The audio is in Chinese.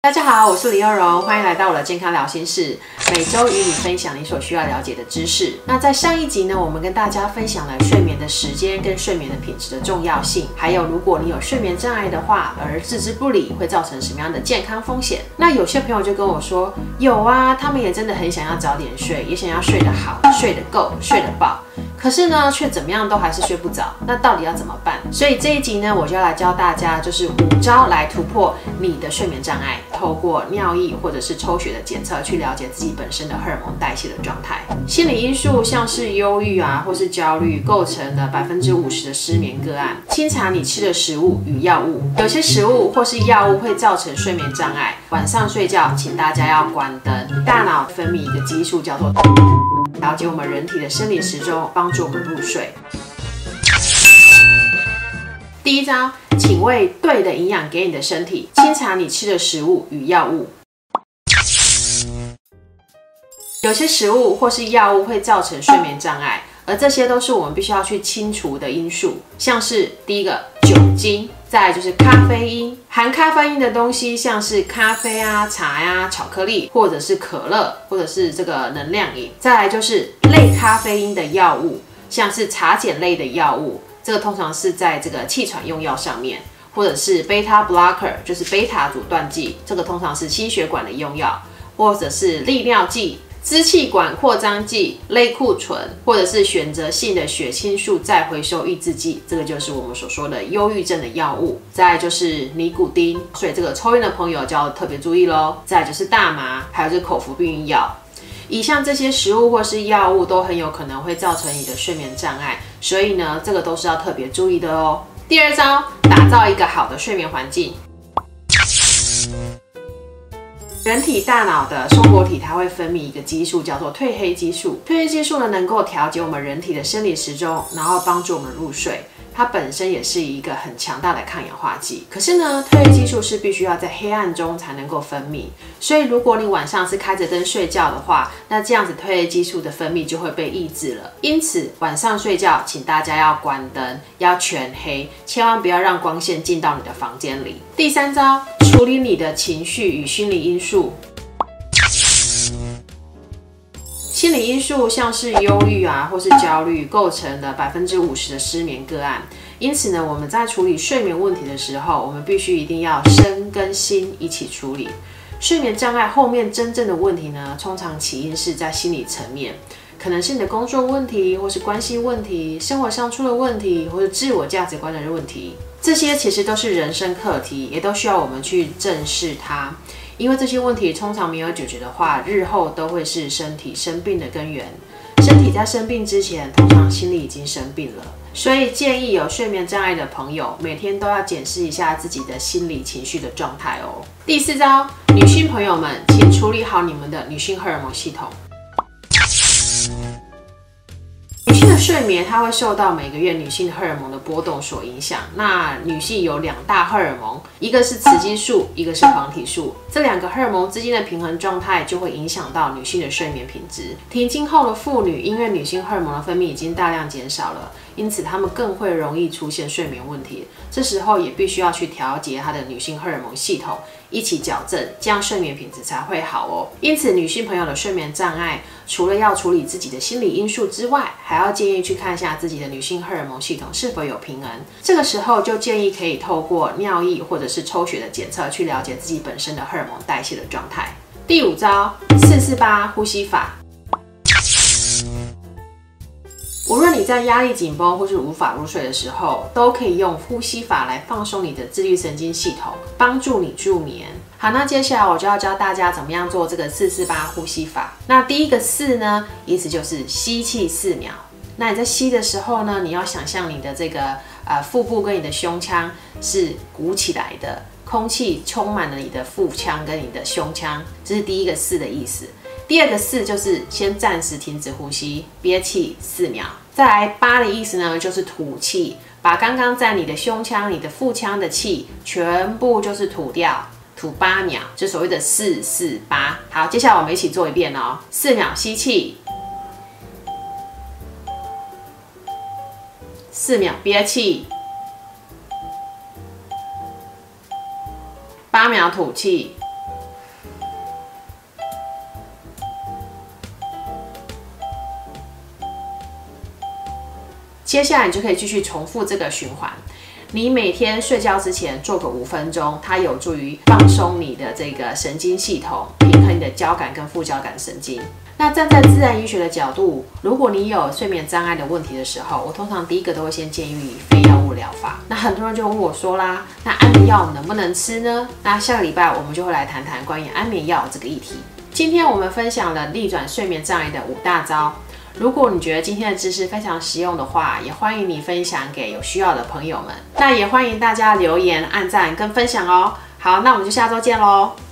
大家好，我是李幼荣，欢迎来到我的健康聊心室，每周与你分享你所需要了解的知识。那在上一集呢，我们跟大家分享了睡眠的时间跟睡眠的品质的重要性，还有如果你有睡眠障碍的话，而置之不理会造成什么样的健康风险。那有些朋友就跟我说，有啊，他们也真的很想要早点睡，也想要睡得好、睡得够、睡得饱。可是呢，却怎么样都还是睡不着，那到底要怎么办？所以这一集呢，我就要来教大家，就是五招来突破你的睡眠障碍，透过尿液或者是抽血的检测，去了解自己本身的荷尔蒙代谢的状态。心理因素像是忧郁啊，或是焦虑，构成了百分之五十的失眠个案。清查你吃的食物与药物，有些食物或是药物会造成睡眠障碍。晚上睡觉，请大家要关灯，大脑分泌一个激素叫做。了解我们人体的生理时钟，帮助我们入睡。第一招，请喂对的营养给你的身体。清查你吃的食物与药物。有些食物或是药物会造成睡眠障碍，而这些都是我们必须要去清除的因素，像是第一个酒精。再就是咖啡因，含咖啡因的东西，像是咖啡啊、茶呀、巧克力，或者是可乐，或者是这个能量饮。再来就是类咖啡因的药物，像是茶碱类的药物，这个通常是在这个气喘用药上面，或者是贝塔 blocker，就是贝塔阻断剂，这个通常是心血管的用药，或者是利尿剂。支气管扩张剂、类固醇，或者是选择性的血清素再回收抑制剂，这个就是我们所说的忧郁症的药物。再就是尼古丁，所以这个抽烟的朋友就要特别注意喽。再就是大麻，还有这口服避孕药。以上这些食物或是药物都很有可能会造成你的睡眠障碍，所以呢，这个都是要特别注意的哦。第二招，打造一个好的睡眠环境。人体大脑的松果体，它会分泌一个激素，叫做褪黑激素。褪黑激素呢，能够调节我们人体的生理时钟，然后帮助我们入睡。它本身也是一个很强大的抗氧化剂。可是呢，褪黑激素是必须要在黑暗中才能够分泌。所以，如果你晚上是开着灯睡觉的话，那这样子褪黑激素的分泌就会被抑制了。因此，晚上睡觉，请大家要关灯，要全黑，千万不要让光线进到你的房间里。第三招。处理你的情绪与心理因素。心理因素像是忧郁啊，或是焦虑，构成了百分之五十的失眠个案。因此呢，我们在处理睡眠问题的时候，我们必须一定要身跟心一起处理。睡眠障碍后面真正的问题呢，通常起因是在心理层面，可能是你的工作问题，或是关系问题，生活上出了问题，或者自我价值观的问题。这些其实都是人生课题，也都需要我们去正视它。因为这些问题通常没有解决的话，日后都会是身体生病的根源。身体在生病之前，通常心理已经生病了。所以建议有睡眠障碍的朋友，每天都要检视一下自己的心理情绪的状态哦。第四招，女性朋友们，请处理好你们的女性荷尔蒙系统。睡眠它会受到每个月女性荷尔蒙的波动所影响。那女性有两大荷尔蒙，一个是雌激素，一个是黄体素。这两个荷尔蒙之间的平衡状态就会影响到女性的睡眠品质。停经后的妇女，因为女性荷尔蒙的分泌已经大量减少了，因此她们更会容易出现睡眠问题。这时候也必须要去调节她的女性荷尔蒙系统。一起矫正，这样睡眠品质才会好哦。因此，女性朋友的睡眠障碍，除了要处理自己的心理因素之外，还要建议去看一下自己的女性荷尔蒙系统是否有平衡。这个时候，就建议可以透过尿液或者是抽血的检测，去了解自己本身的荷尔蒙代谢的状态。第五招，四四八呼吸法。无论你在压力紧绷或是无法入睡的时候，都可以用呼吸法来放松你的自律神经系统，帮助你助眠。好，那接下来我就要教大家怎么样做这个四四八呼吸法。那第一个四呢，意思就是吸气四秒。那你在吸的时候呢，你要想象你的这个呃腹部跟你的胸腔是鼓起来的，空气充满了你的腹腔跟你的胸腔，这是第一个四的意思。第二个四就是先暂时停止呼吸，憋气四秒。再来八的意思呢，就是吐气，把刚刚在你的胸腔、你的腹腔的气全部就是吐掉，吐八秒，就所谓的四四八。好，接下来我们一起做一遍哦。四秒吸气，四秒憋气，八秒吐气。接下来你就可以继续重复这个循环。你每天睡觉之前做个五分钟，它有助于放松你的这个神经系统，平衡你的交感跟副交感神经。那站在自然医学的角度，如果你有睡眠障碍的问题的时候，我通常第一个都会先建议你非药物疗法。那很多人就问我说啦，那安眠药能不能吃呢？那下个礼拜我们就会来谈谈关于安眠药这个议题。今天我们分享了逆转睡眠障碍的五大招。如果你觉得今天的知识非常实用的话，也欢迎你分享给有需要的朋友们。那也欢迎大家留言、按赞跟分享哦。好，那我们就下周见喽。